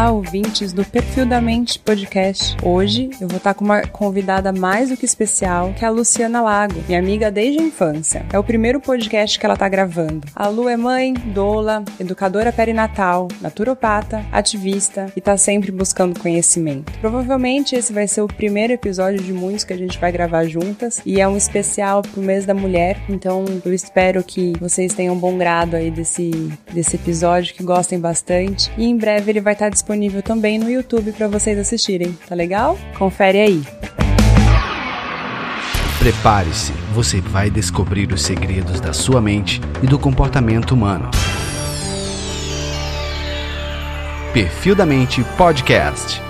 Olá, ouvintes do Perfil da Mente podcast. Hoje eu vou estar com uma convidada mais do que especial, que é a Luciana Lago, minha amiga desde a infância. É o primeiro podcast que ela está gravando. A Lu é mãe, doula, educadora perinatal, naturopata, ativista e está sempre buscando conhecimento. Provavelmente esse vai ser o primeiro episódio de muitos que a gente vai gravar juntas e é um especial pro mês da mulher, então eu espero que vocês tenham um bom grado aí desse, desse episódio, que gostem bastante e em breve ele vai estar disponível também no YouTube para vocês assistirem, tá legal? Confere aí. Prepare-se, você vai descobrir os segredos da sua mente e do comportamento humano. Perfil da Mente Podcast.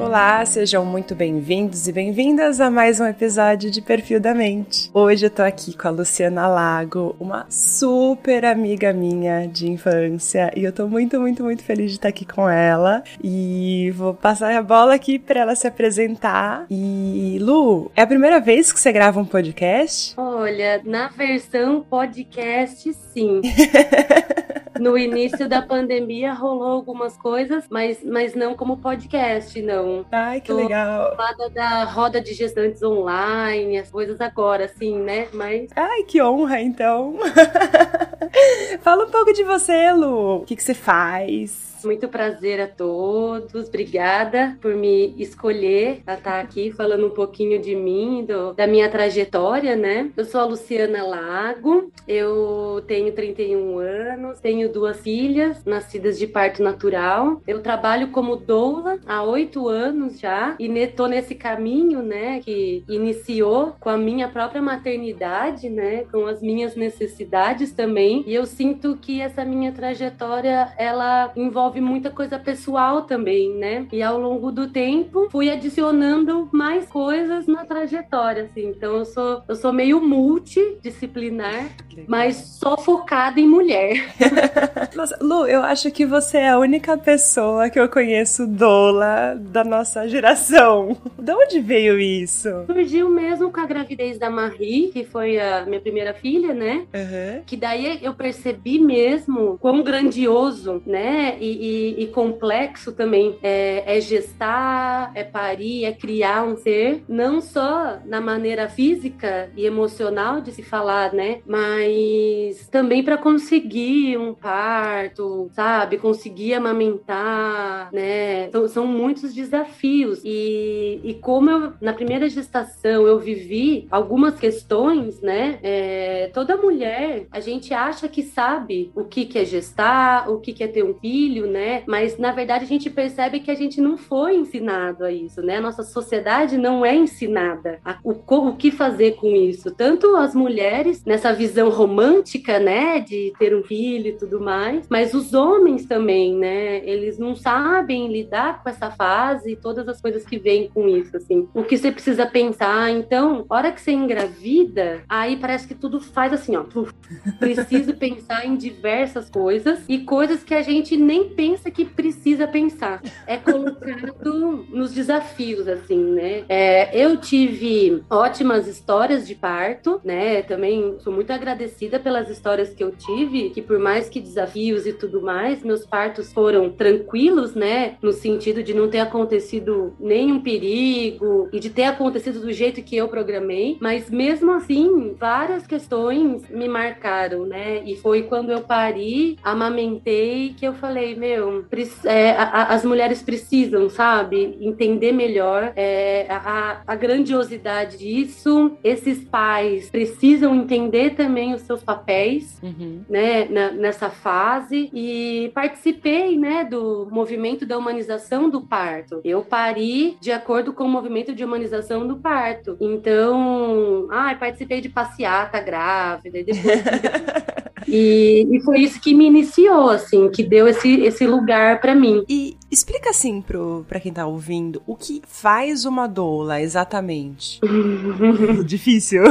Olá, sejam muito bem-vindos e bem-vindas a mais um episódio de Perfil da Mente. Hoje eu tô aqui com a Luciana Lago, uma super amiga minha de infância, e eu tô muito, muito, muito feliz de estar aqui com ela. E vou passar a bola aqui para ela se apresentar. E Lu, é a primeira vez que você grava um podcast? Olha, na versão podcast, sim. no início da pandemia rolou algumas coisas, mas, mas não como podcast, não. Ai, que Tô legal. da roda de gestantes online, as coisas agora, assim, né? Mas. Ai, que honra, então. Fala um pouco de você, Lu. O que, que você faz? Muito prazer a todos. Obrigada por me escolher a estar aqui falando um pouquinho de mim, do, da minha trajetória, né? Eu sou a Luciana Lago, eu tenho 31 anos, tenho duas filhas nascidas de parto natural. Eu trabalho como doula há oito anos já e estou nesse caminho, né, que iniciou com a minha própria maternidade, né, com as minhas necessidades também. E eu sinto que essa minha trajetória ela envolve envolve muita coisa pessoal também, né? E ao longo do tempo fui adicionando mais coisas na trajetória, assim. Então eu sou eu sou meio multidisciplinar, mas só focada em mulher. Nossa, Lu, eu acho que você é a única pessoa que eu conheço doula da nossa geração. De onde veio isso? Surgiu mesmo com a gravidez da Marie, que foi a minha primeira filha, né? Uhum. Que daí eu percebi mesmo quão grandioso, né? E, e, e complexo também é, é, gestar, é parir, é criar um ser, não só na maneira física e emocional de se falar, né? Mas também para conseguir um parto, sabe? Conseguir amamentar, né? São, são muitos desafios. E, e como eu, na primeira gestação, eu vivi algumas questões, né? É, toda mulher, a gente acha que sabe o que, que é gestar, o que, que é ter um filho, né? Mas na verdade a gente percebe que a gente não foi ensinado a isso, né? A nossa sociedade não é ensinada a, o, o que fazer com isso. Tanto as mulheres nessa visão romântica, né, de ter um filho e tudo mais, mas os homens também, né? Eles não sabem lidar com essa fase e todas as coisas que vêm com isso, assim. O que você precisa pensar, então, hora que você engravida, aí parece que tudo faz assim, ó. Preciso pensar em diversas coisas e coisas que a gente nem pensa que precisa pensar. É colocado nos desafios, assim, né? É, eu tive ótimas histórias de parto, né? Também sou muito agradecida pelas histórias que eu tive, que por mais que desafios e tudo mais, meus partos foram tranquilos, né? No sentido de não ter acontecido nenhum perigo e de ter acontecido do jeito que eu programei, mas mesmo assim, várias questões me marcaram, né? E foi quando eu pari, amamentei, que eu falei, meu, meu, é, a, as mulheres precisam, sabe, entender melhor é, a, a grandiosidade disso. Esses pais precisam entender também os seus papéis, uhum. né, na, nessa fase. E participei, né, do movimento da humanização do parto. Eu pari de acordo com o movimento de humanização do parto. Então, ah, participei de passeata grávida e depois E, e foi isso que me iniciou, assim, que deu esse, esse lugar para mim. E explica assim pro, pra quem tá ouvindo, o que faz uma doula exatamente? Difícil.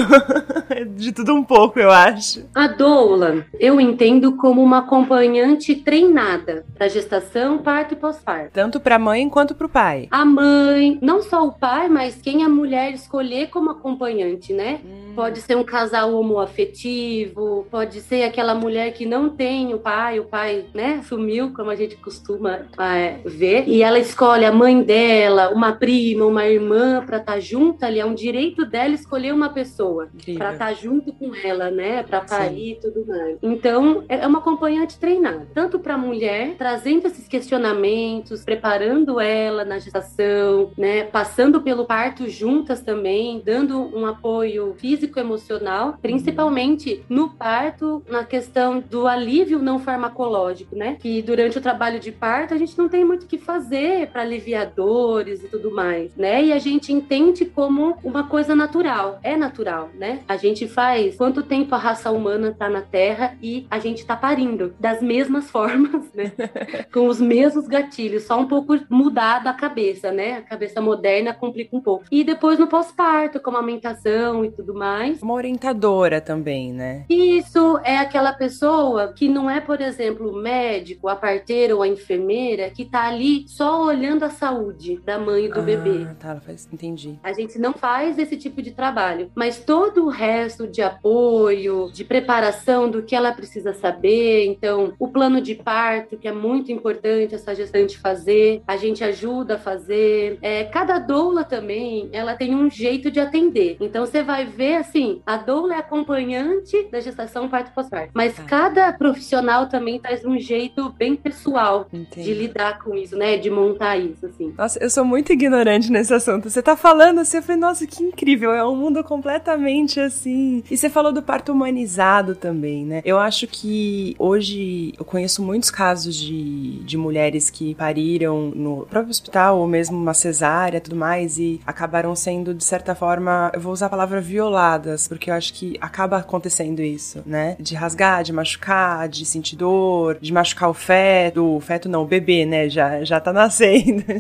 De tudo um pouco, eu acho. A doula, eu entendo como uma acompanhante treinada para gestação, parto e pós-parto. Tanto para a mãe quanto para o pai. A mãe, não só o pai, mas quem a mulher escolher como acompanhante, né? Hum. Pode ser um casal homoafetivo, pode ser aquela aquela mulher que não tem o pai, o pai, né, sumiu, como a gente costuma é, ver, e ela escolhe a mãe dela, uma prima, uma irmã para estar tá junto ali, é um direito dela escolher uma pessoa. Para estar tá junto com ela, né, para parir e tudo mais. Então, é, é uma acompanhante treinada, tanto para a mulher, trazendo esses questionamentos, preparando ela na gestação, né, passando pelo parto juntas também, dando um apoio físico emocional, principalmente no parto, na questão do alívio não farmacológico, né? Que durante o trabalho de parto a gente não tem muito o que fazer para aliviar dores e tudo mais, né? E a gente entende como uma coisa natural. É natural, né? A gente faz quanto tempo a raça humana tá na Terra e a gente tá parindo das mesmas formas, né? Com os mesmos gatilhos, só um pouco mudado a cabeça, né? A cabeça moderna complica um pouco. E depois no pós-parto, com a amamentação e tudo mais. Uma orientadora também, né? Isso é aquela aquela pessoa que não é, por exemplo, o médico, a parteira ou a enfermeira que está ali só olhando a saúde da mãe e do ah, bebê. Tá, faz, entendi. A gente não faz esse tipo de trabalho, mas todo o resto de apoio, de preparação do que ela precisa saber, então o plano de parto que é muito importante essa gestante fazer, a gente ajuda a fazer. É, cada doula também, ela tem um jeito de atender. Então você vai ver assim, a doula é acompanhante da gestação parto pós-parto. Mas tá. cada profissional também traz um jeito bem pessoal Entendi. de lidar com isso, né? De montar isso, assim. Nossa, eu sou muito ignorante nesse assunto. Você tá falando assim, eu falei, nossa, que incrível. É um mundo completamente assim. E você falou do parto humanizado também, né? Eu acho que hoje eu conheço muitos casos de, de mulheres que pariram no próprio hospital ou mesmo uma cesárea tudo mais e acabaram sendo, de certa forma, eu vou usar a palavra violadas, porque eu acho que acaba acontecendo isso, né? De rasgar rasgar, de machucar, de sentir dor, de machucar o feto, o feto não, o bebê, né? Já, já tá nascendo.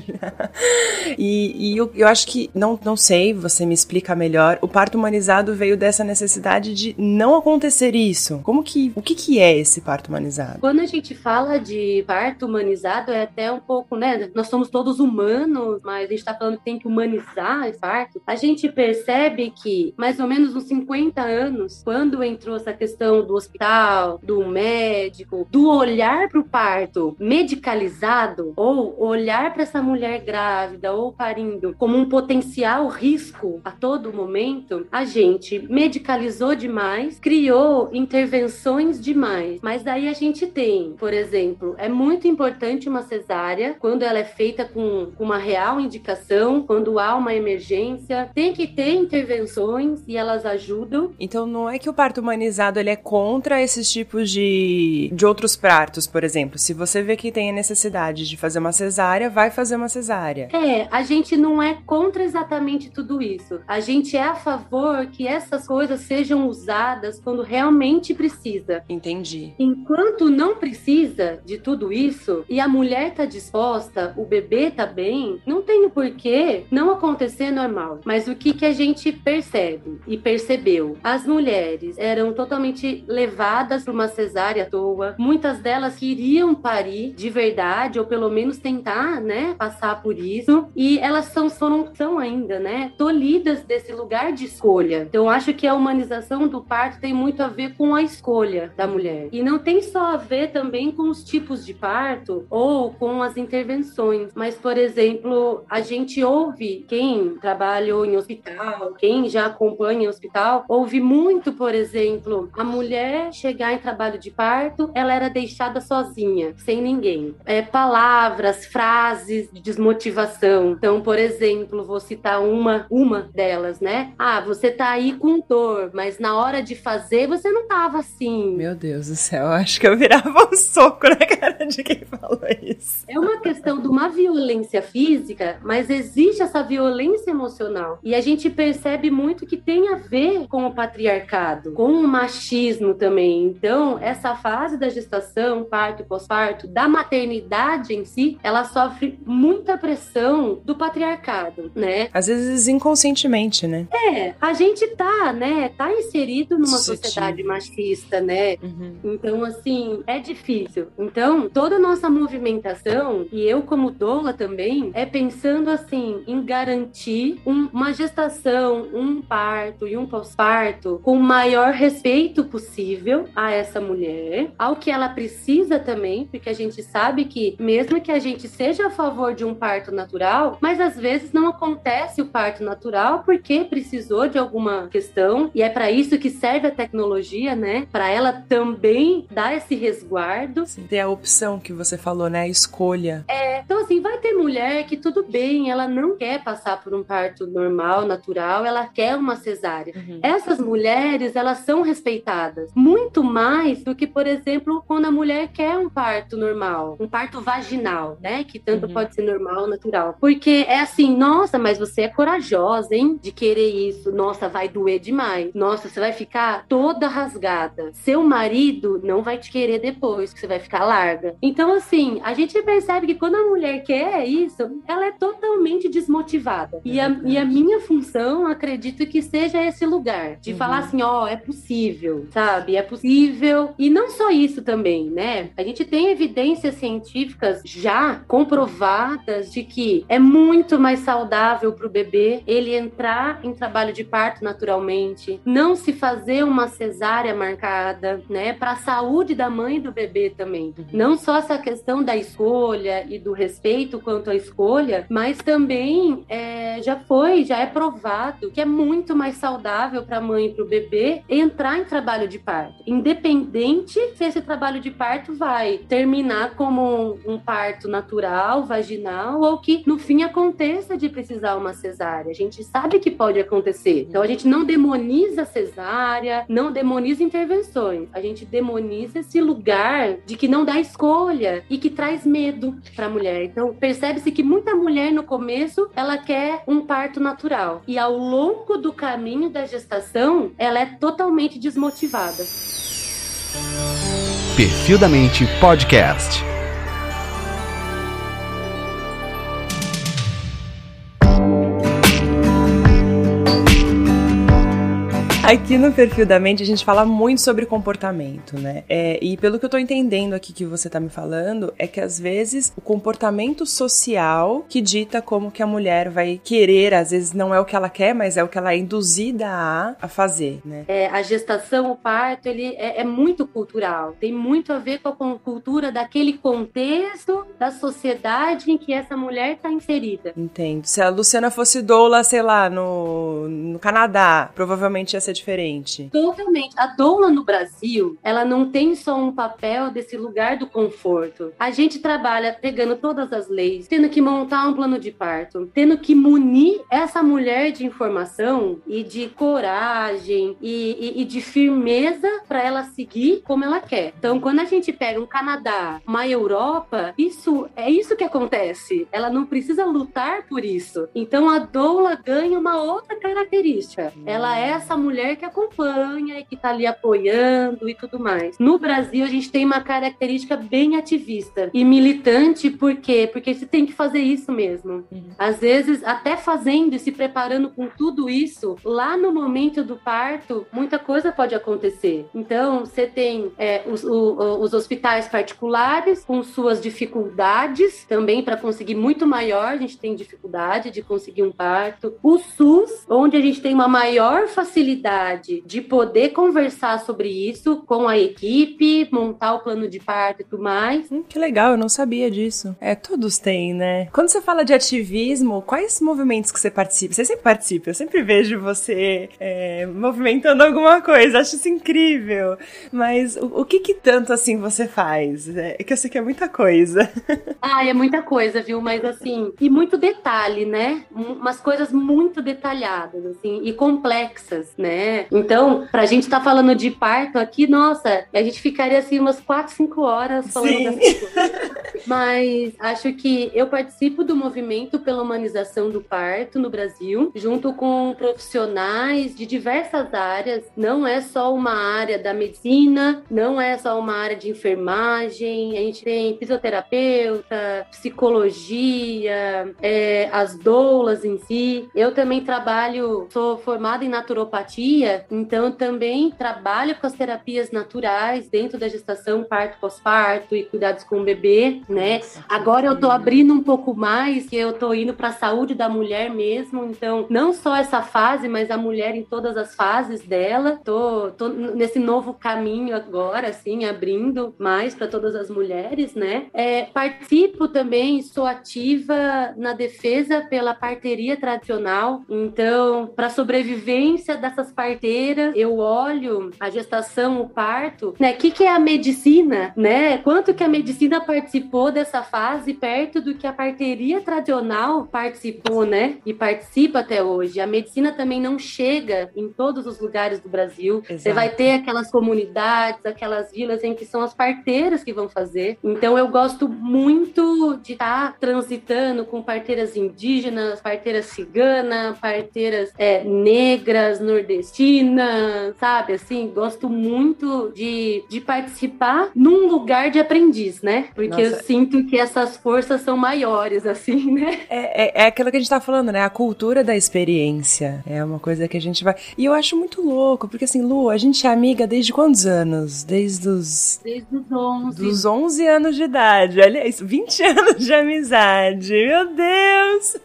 E, e eu, eu acho que, não, não sei, você me explica melhor, o parto humanizado veio dessa necessidade de não acontecer isso. Como que, o que que é esse parto humanizado? Quando a gente fala de parto humanizado, é até um pouco, né? Nós somos todos humanos, mas a gente tá falando que tem que humanizar esse parto. A gente percebe que, mais ou menos uns 50 anos, quando entrou essa questão do hospital do médico, do olhar para o parto medicalizado ou olhar para essa mulher grávida ou parindo como um potencial risco a todo momento, a gente medicalizou demais, criou intervenções demais. Mas daí a gente tem, por exemplo, é muito importante uma cesárea quando ela é feita com uma real indicação, quando há uma emergência, tem que ter intervenções e elas ajudam. Então não é que o parto humanizado ele é contra esses tipos de, de outros pratos, por exemplo. Se você vê que tem a necessidade de fazer uma cesárea, vai fazer uma cesárea. É, a gente não é contra exatamente tudo isso. A gente é a favor que essas coisas sejam usadas quando realmente precisa. Entendi. Enquanto não precisa de tudo isso e a mulher tá disposta, o bebê tá bem, não tem o porquê não acontecer normal. Mas o que que a gente percebe e percebeu? As mulheres eram totalmente levadas para uma cesárea à toa. Muitas delas queriam parir de verdade, ou pelo menos tentar, né, passar por isso. E elas são, foram, são ainda, né, tolhidas desse lugar de escolha. Então, acho que a humanização do parto tem muito a ver com a escolha da mulher. E não tem só a ver também com os tipos de parto ou com as intervenções. Mas, por exemplo, a gente ouve, quem trabalhou em hospital, quem já acompanha hospital, ouve muito, por exemplo, a mulher chegar em trabalho de parto, ela era deixada sozinha, sem ninguém. É, palavras, frases de desmotivação. Então, por exemplo, vou citar uma, uma delas, né? Ah, você tá aí com dor, mas na hora de fazer você não tava assim. Meu Deus do céu, acho que eu virava um soco na cara de quem falou isso. É uma questão de uma violência física, mas existe essa violência emocional. E a gente percebe muito que tem a ver com o patriarcado, com o machismo também. Então, essa fase da gestação, parto, pós-parto, da maternidade em si, ela sofre muita pressão do patriarcado, né? Às vezes inconscientemente, né? É, a gente tá, né, tá inserido numa Sutil. sociedade machista, né? Uhum. Então, assim, é difícil. Então, toda a nossa movimentação, e eu como doula também, é pensando, assim, em garantir um, uma gestação, um parto e um pós-parto com o maior respeito possível a essa mulher, ao que ela precisa também, porque a gente sabe que, mesmo que a gente seja a favor de um parto natural, mas às vezes não acontece o parto natural porque precisou de alguma questão, e é para isso que serve a tecnologia, né? Para ela também dar esse resguardo. Sim, tem a opção que você falou, né? A escolha. É, então assim, vai ter mulher que tudo bem, ela não quer passar por um parto normal, natural, ela quer uma cesárea. Uhum. Essas mulheres, elas são respeitadas muito mais do que, por exemplo, quando a mulher quer um parto normal, um parto vaginal, né? Que tanto uhum. pode ser normal ou natural. Porque é assim, nossa, mas você é corajosa, hein? De querer isso. Nossa, vai doer demais. Nossa, você vai ficar toda rasgada. Seu marido não vai te querer depois, que você vai ficar larga. Então, assim, a gente percebe que quando a mulher quer isso, ela é totalmente desmotivada. E a, e a minha função, acredito que seja esse lugar de uhum. falar assim: ó, oh, é possível, sabe? É possível. E não só isso também, né? A gente tem evidências científicas já comprovadas de que é muito mais saudável para o bebê ele entrar em trabalho de parto naturalmente, não se fazer uma cesárea marcada, né? Para a saúde da mãe e do bebê também. Não só essa questão da escolha e do respeito quanto à escolha, mas também é, já foi, já é provado que é muito mais saudável para a mãe e para o bebê entrar em trabalho de parto, independente se esse trabalho de parto vai terminar como um, parto natural, vaginal, ou que no fim aconteça de precisar uma cesárea. A gente sabe que pode acontecer. Então a gente não demoniza cesárea, não demoniza intervenções. A gente demoniza esse lugar de que não dá escolha e que traz medo para a mulher. Então percebe-se que muita mulher no começo ela quer um parto natural e ao longo do caminho da gestação ela é totalmente desmotivada. Perfil da Mente Podcast. Aqui no perfil da mente a gente fala muito sobre comportamento, né? É, e pelo que eu tô entendendo aqui que você tá me falando, é que às vezes o comportamento social que dita como que a mulher vai querer, às vezes não é o que ela quer, mas é o que ela é induzida a, a fazer, né? É, a gestação, o parto, ele é, é muito cultural, tem muito a ver com a cultura daquele contexto da sociedade em que essa mulher tá inserida. Entendo. Se a Luciana fosse doula, sei lá, no, no Canadá, provavelmente ia ser diferente. Totalmente. A doula no Brasil, ela não tem só um papel desse lugar do conforto. A gente trabalha pegando todas as leis, tendo que montar um plano de parto, tendo que munir essa mulher de informação e de coragem e, e, e de firmeza para ela seguir como ela quer. Então, quando a gente pega um Canadá, uma Europa, isso é isso que acontece. Ela não precisa lutar por isso. Então, a doula ganha uma outra característica. Ela é essa mulher mulher que acompanha e que está ali apoiando e tudo mais. No Brasil, a gente tem uma característica bem ativista e militante, por quê? Porque você tem que fazer isso mesmo. Uhum. Às vezes, até fazendo e se preparando com tudo isso, lá no momento do parto, muita coisa pode acontecer. Então, você tem é, os, o, os hospitais particulares com suas dificuldades também para conseguir muito maior, a gente tem dificuldade de conseguir um parto. O SUS, onde a gente tem uma maior facilidade oportunidade de poder conversar sobre isso com a equipe, montar o plano de parto e tudo mais. Hum, que legal, eu não sabia disso. É, todos têm, né? Quando você fala de ativismo, quais movimentos que você participa? Você sempre participa, eu sempre vejo você é, movimentando alguma coisa, acho isso incrível. Mas o, o que que tanto assim você faz? É, é que eu sei que é muita coisa. Ah, é muita coisa, viu? Mas assim, e muito detalhe, né? Umas coisas muito detalhadas, assim, e complexas, né? Então, pra gente estar tá falando de parto aqui, nossa, a gente ficaria assim umas 4, 5 horas falando Sim. dessas coisas. Mas acho que eu participo do movimento pela humanização do parto no Brasil, junto com profissionais de diversas áreas. Não é só uma área da medicina, não é só uma área de enfermagem, a gente tem fisioterapeuta, psicologia, é, as doulas em si. Eu também trabalho, sou formada em naturopatia, então também trabalho com as terapias naturais dentro da gestação, parto, pós-parto e cuidados com o bebê, né? Agora eu tô abrindo um pouco mais, que eu tô indo para a saúde da mulher mesmo, então não só essa fase, mas a mulher em todas as fases dela. Tô, tô nesse novo caminho agora, assim, abrindo mais para todas as mulheres, né? É, participo também, sou ativa na defesa pela parteria tradicional. Então, para sobrevivência dessas parteiras, eu olho a gestação, o parto, né? O que, que é a medicina, né? Quanto que a medicina participou dessa fase perto do que a parteria tradicional participou, né? E participa até hoje. A medicina também não chega em todos os lugares do Brasil. Exato. Você vai ter aquelas comunidades, aquelas vilas em que são as parteiras que vão fazer. Então eu gosto muito de estar tá transitando com parteiras indígenas, parteiras ciganas, parteiras é, negras, nordestinas, sabe? Assim, gosto muito de, de participar num lugar de aprendiz, né? Porque Nossa. eu sinto que essas forças são maiores, assim, né? É, é, é aquilo que a gente tá falando, né? A cultura da experiência. É uma coisa que a gente vai. E eu acho muito louco, porque assim, Lu, a gente é amiga desde quantos anos? Desde os. Desde os 11. Dos 11 anos de idade. Olha isso, 20 anos de amizade. Meu Deus!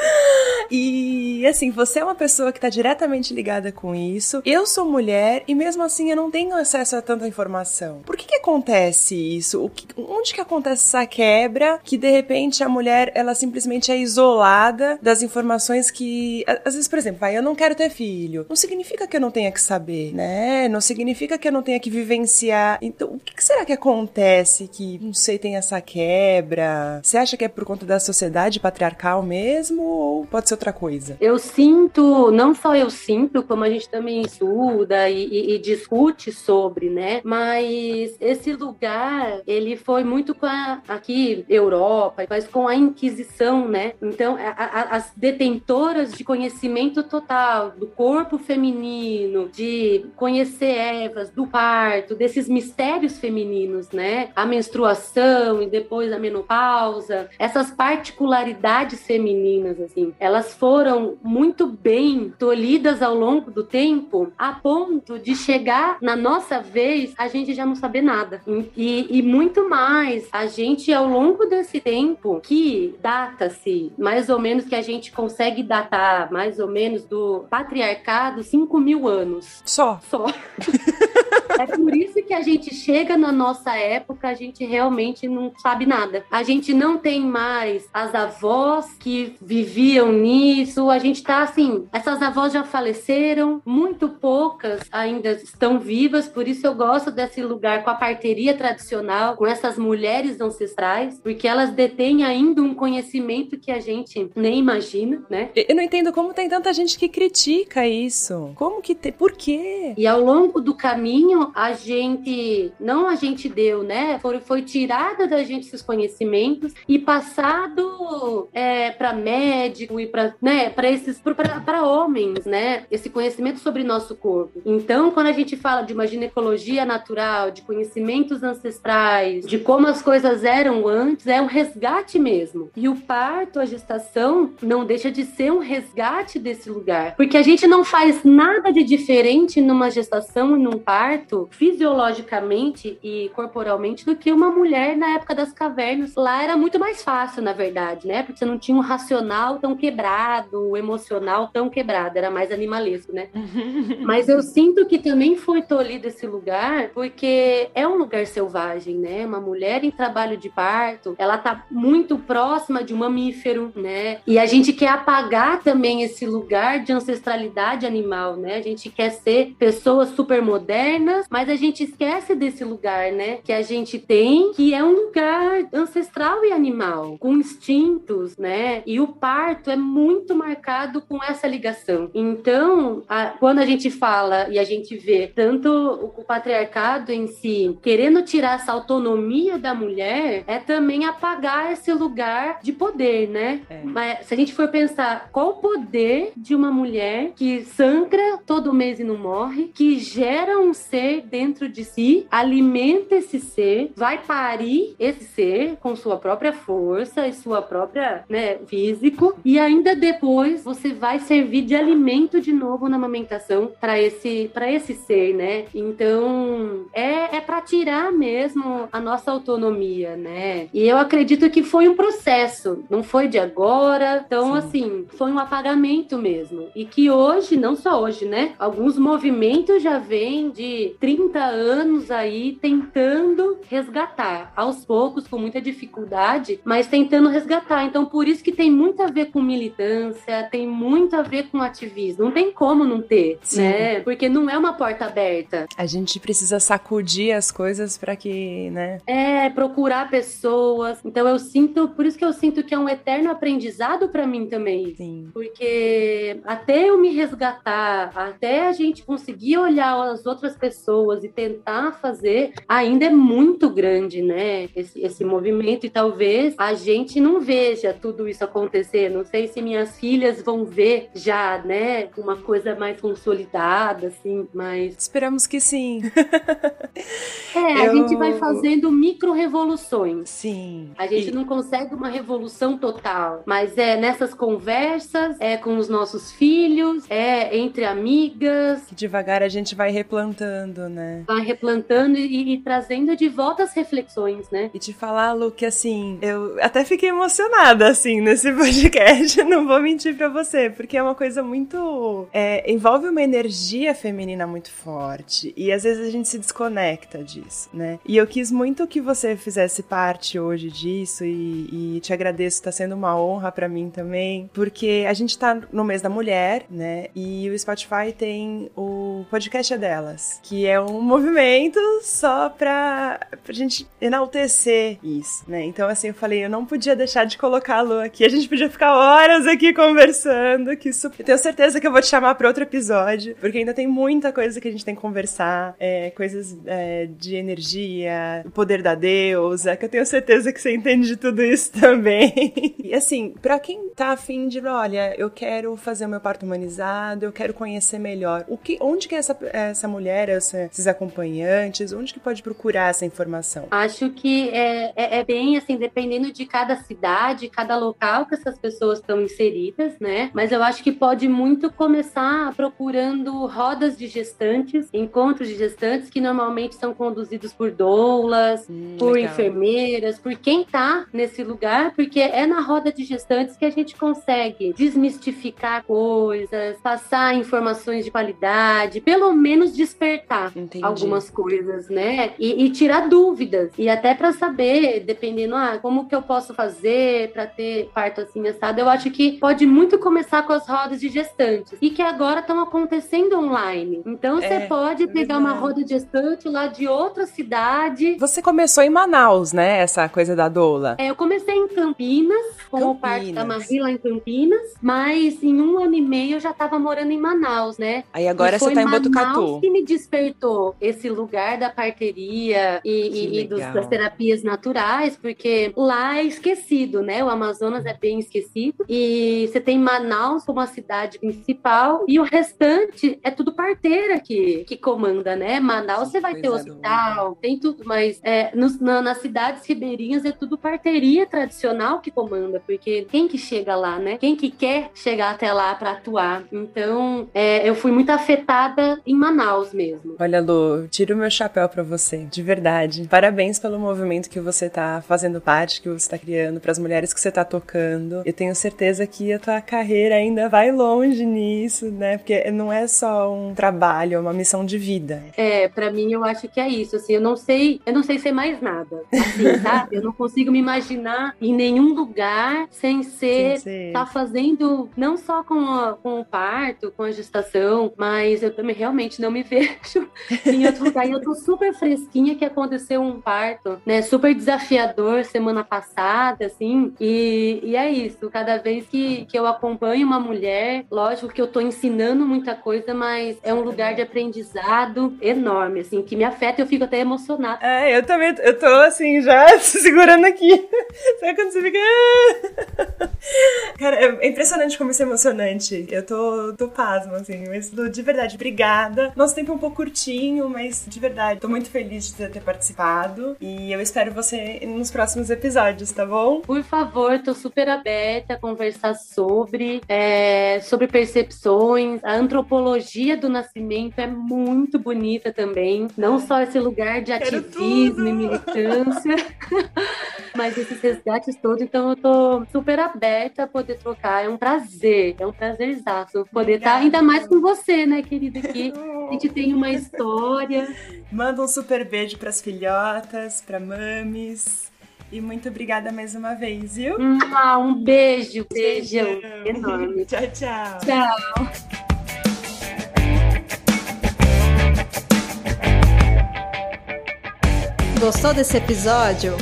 e assim, você é uma pessoa que tá diretamente ligada com isso. Eu sou mulher e mesmo assim eu não tenho acesso a tanta informação. Por que que acontece isso? Que, onde que acontece essa quebra que de repente a mulher ela simplesmente é isolada das informações que às vezes, por exemplo, vai, eu não quero ter filho. Não significa que eu não tenha que saber, né? Não significa que eu não tenha que vivenciar. Então, o que, que será que acontece que, não sei, tem essa quebra? Você acha que é por conta da sociedade patriarcal mesmo ou pode ser outra coisa? Eu sinto, não só eu sinto, como a gente também estuda e, e, e discute sobre, né? Mas esse lugar, ele foi muito com a, aqui, Europa, mas com a Inquisição, né? Então, a, a, as detentoras de conhecimento total do corpo feminino, de conhecer Evas, do parto, desses mistérios femininos, né? A menstruação e depois a menopausa, essas particularidades femininas, assim, elas foram muito bem tolhidas ao longo do tempo, a ponto de chegar na nossa vez a gente já não saber nada. E, e muito mais, a gente, ao longo desse tempo, que data-se mais ou menos que a gente consegue datar mais ou menos do patriarcado 5 mil anos. Só. Só. É por isso que a gente chega na nossa época, a gente realmente não sabe nada. A gente não tem mais as avós que viviam nisso. A gente tá assim, essas avós já faleceram, muito poucas ainda estão vivas, por isso eu gosto desse lugar com a parteria tradicional, com essas mulheres ancestrais, porque elas detêm ainda um conhecimento que a gente nem imagina, né? Eu não entendo como tem tanta gente que critica isso. Como que tem? Por quê? E ao longo do caminho, a gente, não a gente deu, né? Foi, foi tirada da gente esses conhecimentos e passado é, para médico e para né, para esses para homens, né? Esse conhecimento sobre nosso corpo. Então, quando a gente fala de uma ginecologia natural, de conhecimentos ancestrais, de como as coisas eram antes, é um resgate mesmo. E o parto, a gestação, não deixa de ser um resgate desse lugar, porque a gente não faz nada de diferente numa gestação e num parto isso fisiologicamente e corporalmente do que uma mulher na época das cavernas. Lá era muito mais fácil, na verdade, né? Porque você não tinha um racional tão quebrado, o emocional tão quebrado, era mais animalesco, né? Mas eu sinto que também foi tolhido esse lugar porque é um lugar selvagem, né? Uma mulher em trabalho de parto, ela tá muito próxima de um mamífero, né? E a gente quer apagar também esse lugar de ancestralidade animal, né? A gente quer ser pessoas super modernas, mas a gente esquece desse lugar, né? Que a gente tem, que é um lugar ancestral e animal, com instintos, né? E o parto é muito marcado com essa ligação. Então, a, quando a gente fala e a gente vê tanto o, o patriarcado em si querendo tirar essa autonomia da mulher, é também apagar esse lugar de poder, né? É. Mas se a gente for pensar qual o poder de uma mulher que sangra todo mês e não morre, que gera um ser dentro de si, alimenta esse ser, vai parir esse ser com sua própria força e sua própria, né, físico, e ainda depois você vai servir de alimento de novo na amamentação para esse para esse ser, né? Então, é, é para tirar mesmo a nossa autonomia, né? E eu acredito que foi um processo, não foi de agora. Então, Sim. assim, foi um apagamento mesmo. E que hoje, não só hoje, né? Alguns movimentos já vêm de 30 anos aí tentando resgatar, aos poucos, com muita dificuldade, mas tentando resgatar. Então, por isso que tem muito a ver com militância, tem muito a ver com ativismo. Não tem como não ter, Sim. né? Porque não é uma porta aberta. A gente precisa sacudir as coisas para que, né? É, procurar pessoas. Então, eu sinto, por isso que eu sinto que é um eterno aprendizado para mim também. Sim. Porque até eu me resgatar, até a gente conseguir olhar as outras pessoas e tentar fazer, ainda é muito grande, né? Esse, esse movimento. E talvez a gente não veja tudo isso acontecer. Não sei se minhas filhas vão ver já, né? Uma coisa mais consolidada, assim, mas. Esperamos que sim. é, eu... a gente vai fazendo micro-revoluções. Sim. A gente e... não consegue uma revolução total, mas é nessas conversas, é com os nossos filhos, é entre amigas. Que devagar a gente vai replantando, né? Vai replantando e, e, trazendo de volta as reflexões, né? E te falar, Lu, que assim, eu até fiquei emocionada, assim, nesse podcast, não vou mentir pra você, porque é uma coisa muito. É, envolve uma energia feminina muito forte. E às vezes a gente se desconecta disso, né? E eu quis muito que você fizesse parte hoje disso e, e te agradeço, tá sendo uma honra para mim também, porque a gente tá no mês da mulher, né? E o Spotify tem o podcast é delas, que é um movimento só pra, pra gente enaltecer isso, né? Então, assim, eu falei, eu não podia deixar de Lu aqui, a gente podia ficar horas aqui conversando, que isso... Eu tenho certeza que eu vou te chamar pra outro episódio, porque ainda tem muita coisa que a gente tem que conversar, é, coisas é, de energia, o poder da deusa, que eu tenho certeza que você entende de tudo isso também. e assim, pra quem tá afim de, olha, eu quero fazer o meu parto humanizado, eu quero conhecer melhor, o que, onde que essa, essa mulher, essa, esses acompanhantes, onde que pode procurar essa informação? Acho que é, é, é bem assim, dependendo de cada cidade, cada local que essas pessoas estão inseridas, né? Mas eu acho que pode muito começar procurando rodas de gestantes, encontros de gestantes que normalmente são conduzidos por doulas, hum, por legal. enfermeiras, por quem tá nesse lugar, porque é na roda de gestantes que a gente consegue desmistificar coisas, passar informações de qualidade, pelo menos despertar Entendi. algumas coisas, né? E, e tirar dúvidas. E até para saber, dependendo, ah, como que eu posso fazer para ter parto assim assado, eu acho que pode muito começar com as rodas de gestantes. E que agora estão acontecendo online. Então você é, pode é pegar uma roda de gestante lá de outra cidade. Você começou em Manaus, né? Essa coisa da doula. É, eu comecei em Campinas, com Campinas. o parto da Marie lá em Campinas, mas em um ano e meio eu já estava morando em Manaus, né? Aí agora você tá em Botucatu. que me despertou esse lugar da parteria e, e, e dos, das terapias naturais, porque lá é esquecido, né? O Amazonas é bem esquecido. E você tem Manaus como a cidade principal e o restante é tudo parteira que, que comanda, né? Manaus você vai ter hospital, tem tudo, mas é, nos, na, nas cidades ribeirinhas é tudo parteria tradicional que comanda, porque quem que chega lá, né? Quem que quer chegar até lá para atuar? Então, é, eu fui muito afetada em Manaus mesmo. Olha, Lu, tiro o meu chapéu para você, de verdade. Parabéns pelo movimento que você tá fazendo parte, que você tá criando, para as mulheres que você tá tocando. Eu tenho certeza que a tua carreira ainda vai longe nisso, né? Porque não é só um trabalho, é uma missão de vida. É, para mim eu acho que é isso, assim, eu não sei, eu não sei ser mais nada, assim, sabe? Eu não consigo me imaginar em nenhum lugar sem ser, ser. Tá fazendo não só com, a, com o parto, com a gestação, mas eu também realmente não me vejo em outro lugar. E eu tô super fresquinha que aconteceu um parto, né? Super desafiador semana passada, assim. E, e é isso. Cada vez que, que eu acompanho uma mulher, lógico que eu tô ensinando muita coisa, mas é um lugar de aprendizado enorme, assim, que me afeta e eu fico até emocionada. É, eu também, eu tô assim, já segurando aqui. Sabe quando você fica. Cara, é impressionante como isso é emocionante. Eu tô, tô pasmo, assim. Mas, de verdade, obrigada. Nosso tempo é um pouco curtinho, mas de verdade, tô muito feliz de ter participado. E eu espero você nos próximos episódios, tá bom? Por favor, tô super aberta a conversar sobre, é, sobre percepções. A antropologia do nascimento é muito bonita também. Não só esse lugar de ativismo e militância, mas esses resgates todos. Então eu tô super aberta a poder trocar. É um prazer, é um prazerzaço poder estar, ainda mais com você, né, querida? Aqui a gente tem uma história. Manda um super beijo pras filhotas, pra mames. E muito obrigada mais uma vez, viu? Ah, um beijo, beijo enorme. tchau, tchau. Tchau. Gostou desse episódio?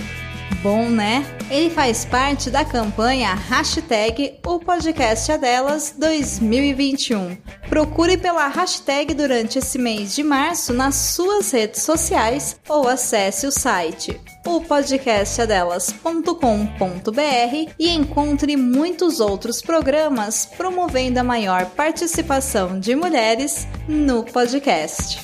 Bom, né? Ele faz parte da campanha hashtag O Podcast é Delas 2021. Procure pela hashtag durante esse mês de março nas suas redes sociais ou acesse o site opodcastadelas.com.br e encontre muitos outros programas promovendo a maior participação de mulheres no podcast.